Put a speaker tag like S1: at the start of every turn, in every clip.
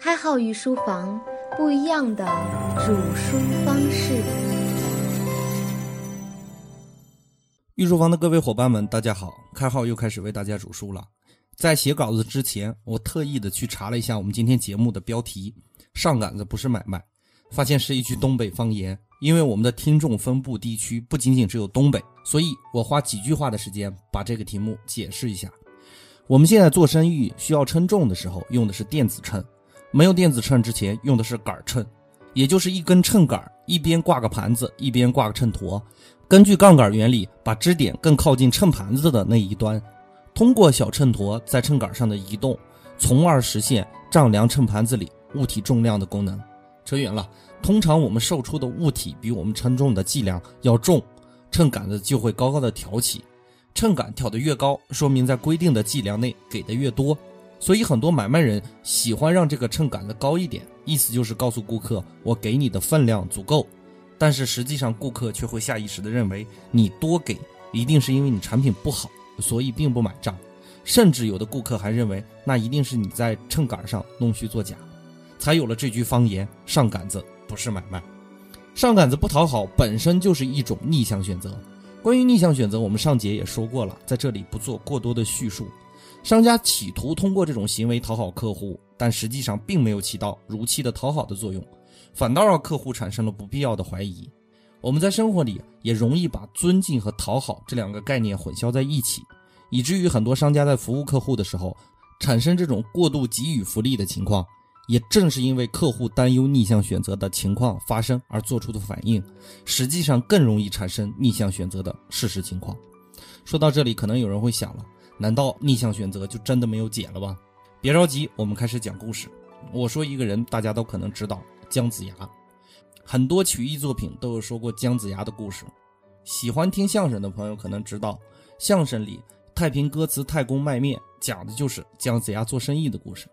S1: 开号御书房，不一样的煮书方式。
S2: 御书房的各位伙伴们，大家好！开号又开始为大家煮书了。在写稿子之前，我特意的去查了一下我们今天节目的标题“上杆子不是买卖”，发现是一句东北方言。因为我们的听众分布地区不仅仅只有东北，所以我花几句话的时间把这个题目解释一下。我们现在做生意需要称重的时候，用的是电子秤。没有电子秤之前用的是杆秤，也就是一根秤杆，一边挂个盘子，一边挂个秤砣。根据杠杆原理，把支点更靠近秤盘子的那一端，通过小秤砣在秤杆上的移动，从而实现丈量秤盘子里物体重量的功能。扯远了，通常我们售出的物体比我们称重的计量要重，秤杆子就会高高的挑起。秤杆挑得越高，说明在规定的计量内给的越多。所以很多买卖人喜欢让这个秤杆子高一点，意思就是告诉顾客我给你的分量足够。但是实际上顾客却会下意识地认为你多给一定是因为你产品不好，所以并不买账。甚至有的顾客还认为那一定是你在秤杆上弄虚作假，才有了这句方言：上杆子不是买卖。上杆子不讨好本身就是一种逆向选择。关于逆向选择，我们上节也说过了，在这里不做过多的叙述。商家企图通过这种行为讨好客户，但实际上并没有起到如期的讨好的作用，反倒让客户产生了不必要的怀疑。我们在生活里也容易把尊敬和讨好这两个概念混淆在一起，以至于很多商家在服务客户的时候产生这种过度给予福利的情况。也正是因为客户担忧逆向选择的情况发生而做出的反应，实际上更容易产生逆向选择的事实情况。说到这里，可能有人会想了。难道逆向选择就真的没有解了吗？别着急，我们开始讲故事。我说一个人，大家都可能知道姜子牙，很多曲艺作品都有说过姜子牙的故事。喜欢听相声的朋友可能知道，相声里太平歌词《太公卖面》讲的就是姜子牙做生意的故事。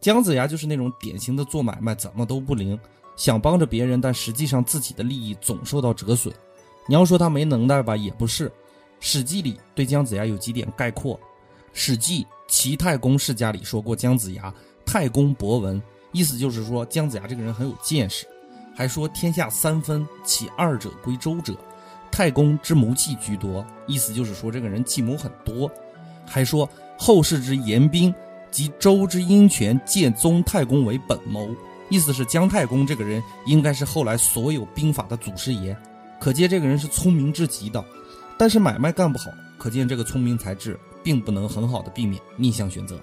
S2: 姜子牙就是那种典型的做买卖怎么都不灵，想帮着别人，但实际上自己的利益总受到折损。你要说他没能耐吧，也不是。《史记》里对姜子牙有几点概括，《史记·齐太公世家》里说过姜子牙太公博闻，意思就是说姜子牙这个人很有见识，还说天下三分，其二者归周者，太公之谋计居多，意思就是说这个人计谋很多，还说后世之言兵及周之阴权借宗太公为本谋，意思是姜太公这个人应该是后来所有兵法的祖师爷，可见这个人是聪明至极的。但是买卖干不好，可见这个聪明才智并不能很好的避免逆向选择，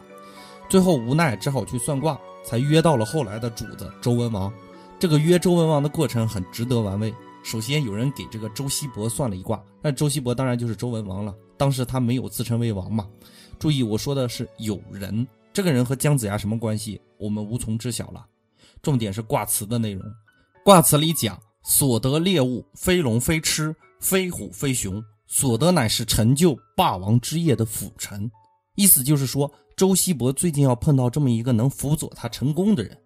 S2: 最后无奈只好去算卦，才约到了后来的主子周文王。这个约周文王的过程很值得玩味。首先有人给这个周西伯算了一卦，那周西伯当然就是周文王了。当时他没有自称为王嘛。注意我说的是有人，这个人和姜子牙什么关系，我们无从知晓了。重点是卦辞的内容，卦辞里讲所得猎物非龙非螭，非虎非熊。所得乃是成就霸王之业的辅臣，意思就是说，周西伯最近要碰到这么一个能辅佐他成功的人。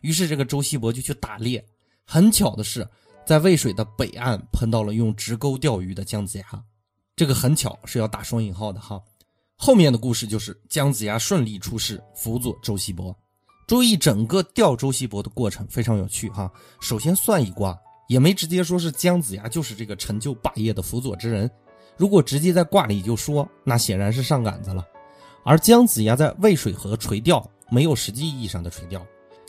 S2: 于是，这个周西伯就去打猎。很巧的是，在渭水的北岸碰到了用直钩钓鱼的姜子牙。这个很巧是要打双引号的哈。后面的故事就是姜子牙顺利出世，辅佐周西伯。注意，整个钓周西伯的过程非常有趣哈。首先算一卦。也没直接说是姜子牙就是这个成就霸业的辅佐之人，如果直接在卦里就说，那显然是上杆子了。而姜子牙在渭水河垂钓，没有实际意义上的垂钓，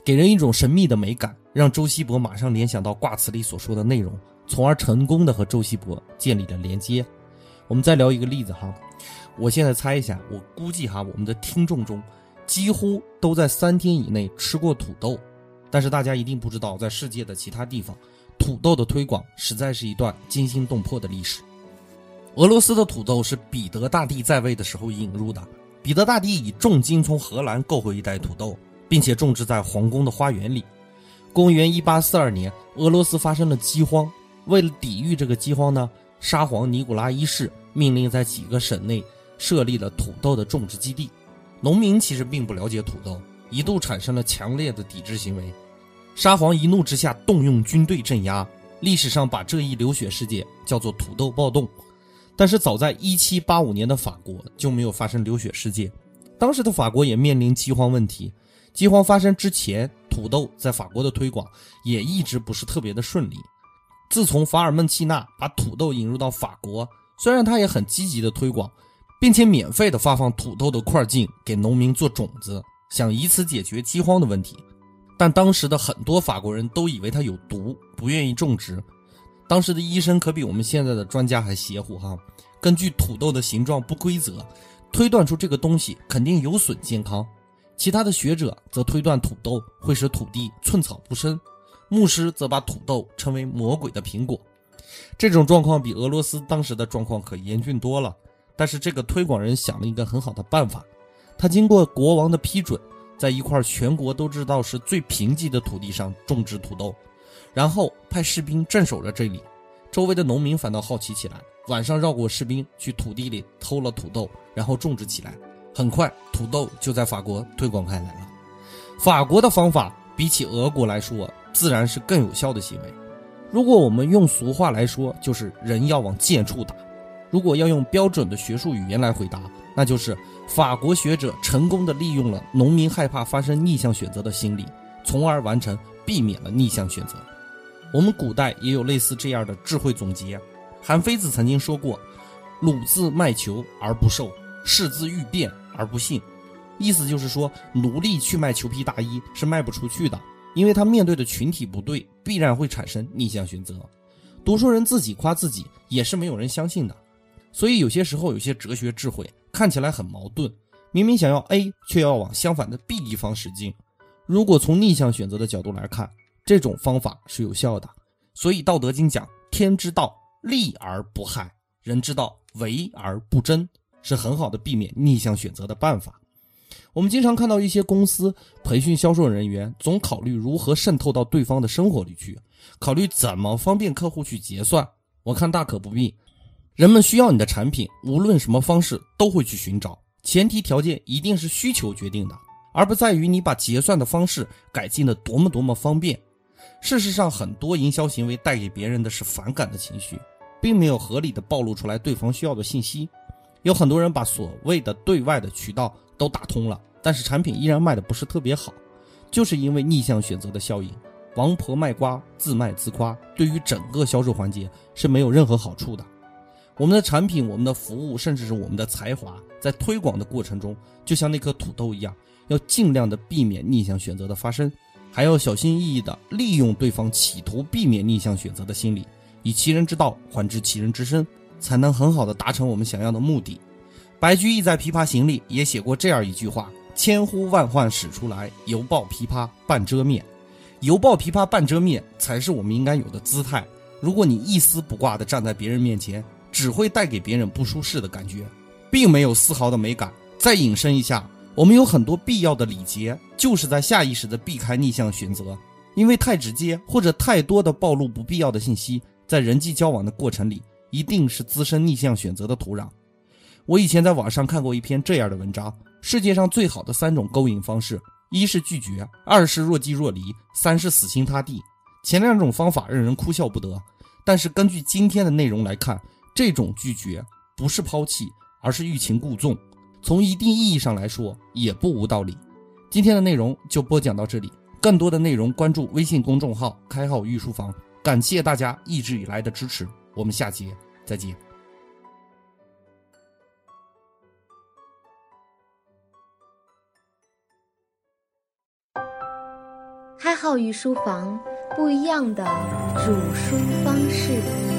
S2: 给人一种神秘的美感，让周西伯马上联想到卦辞里所说的内容，从而成功的和周西伯建立了连接。我们再聊一个例子哈，我现在猜一下，我估计哈，我们的听众中几乎都在三天以内吃过土豆，但是大家一定不知道，在世界的其他地方。土豆的推广实在是一段惊心动魄的历史。俄罗斯的土豆是彼得大帝在位的时候引入的。彼得大帝以重金从荷兰购回一袋土豆，并且种植在皇宫的花园里。公元一八四二年，俄罗斯发生了饥荒。为了抵御这个饥荒呢，沙皇尼古拉一世命令在几个省内设立了土豆的种植基地。农民其实并不了解土豆，一度产生了强烈的抵制行为。沙皇一怒之下动用军队镇压，历史上把这一流血事件叫做土豆暴动。但是早在1785年的法国就没有发生流血事件，当时的法国也面临饥荒问题。饥荒发生之前，土豆在法国的推广也一直不是特别的顺利。自从法尔孟契纳把土豆引入到法国，虽然他也很积极的推广，并且免费的发放土豆的块茎给农民做种子，想以此解决饥荒的问题，但当时的很多法国人都以为它有毒，不愿意种植。当时的医生可比我们现在的专家还邪乎哈，根据土豆的形状不规则，推断出这个东西肯定有损健康。其他的学者则推断土豆会使土地寸草不生，牧师则把土豆称为魔鬼的苹果。这种状况比俄罗斯当时的状况可严峻多了。但是这个推广人想了一个很好的办法，他经过国王的批准，在一块全国都知道是最贫瘠的土地上种植土豆，然后派士兵镇守着这里，周围的农民反倒好奇起来，晚上绕过士兵去土地里偷了土豆，然后种植起来。很快，土豆就在法国推广开来了。法国的方法比起俄国来说，自然是更有效的行为。如果我们用俗话来说，就是人要往贱处打。如果要用标准的学术语言来回答，那就是法国学者成功的利用了农民害怕发生逆向选择的心理，从而完成避免了逆向选择。我们古代也有类似这样的智慧总结。韩非子曾经说过：“鲁自卖球而不受，士自欲变。”而不信，意思就是说，奴隶去卖裘皮大衣是卖不出去的，因为他面对的群体不对，必然会产生逆向选择。读书人自己夸自己，也是没有人相信的。所以有些时候，有些哲学智慧看起来很矛盾，明明想要 A，却要往相反的 B 地方使劲。如果从逆向选择的角度来看，这种方法是有效的。所以《道德经》讲：“天之道，利而不害；人之道，为而不争。”是很好的避免逆向选择的办法。我们经常看到一些公司培训销售人员，总考虑如何渗透到对方的生活里去，考虑怎么方便客户去结算。我看大可不必。人们需要你的产品，无论什么方式都会去寻找，前提条件一定是需求决定的，而不在于你把结算的方式改进的多么多么方便。事实上，很多营销行为带给别人的是反感的情绪，并没有合理的暴露出来对方需要的信息。有很多人把所谓的对外的渠道都打通了，但是产品依然卖的不是特别好，就是因为逆向选择的效应。王婆卖瓜，自卖自夸，对于整个销售环节是没有任何好处的。我们的产品、我们的服务，甚至是我们的才华，在推广的过程中，就像那颗土豆一样，要尽量的避免逆向选择的发生，还要小心翼翼的利用对方企图避免逆向选择的心理，以其人之道还治其人之身。才能很好的达成我们想要的目的。白居易在《琵琶行》里也写过这样一句话：“千呼万唤始出来，犹抱琵琶半遮面。”犹抱琵琶半遮面才是我们应该有的姿态。如果你一丝不挂的站在别人面前，只会带给别人不舒适的感觉，并没有丝毫的美感。再引申一下，我们有很多必要的礼节，就是在下意识的避开逆向选择，因为太直接或者太多的暴露不必要的信息，在人际交往的过程里。一定是滋生逆向选择的土壤。我以前在网上看过一篇这样的文章：世界上最好的三种勾引方式，一是拒绝，二是若即若离，三是死心塌地。前两种方法让人哭笑不得，但是根据今天的内容来看，这种拒绝不是抛弃，而是欲擒故纵。从一定意义上来说，也不无道理。今天的内容就播讲到这里，更多的内容关注微信公众号“开号御书房”。感谢大家一直以来的支持。我们下节再见。
S1: 开号御书房不一样的煮书方式。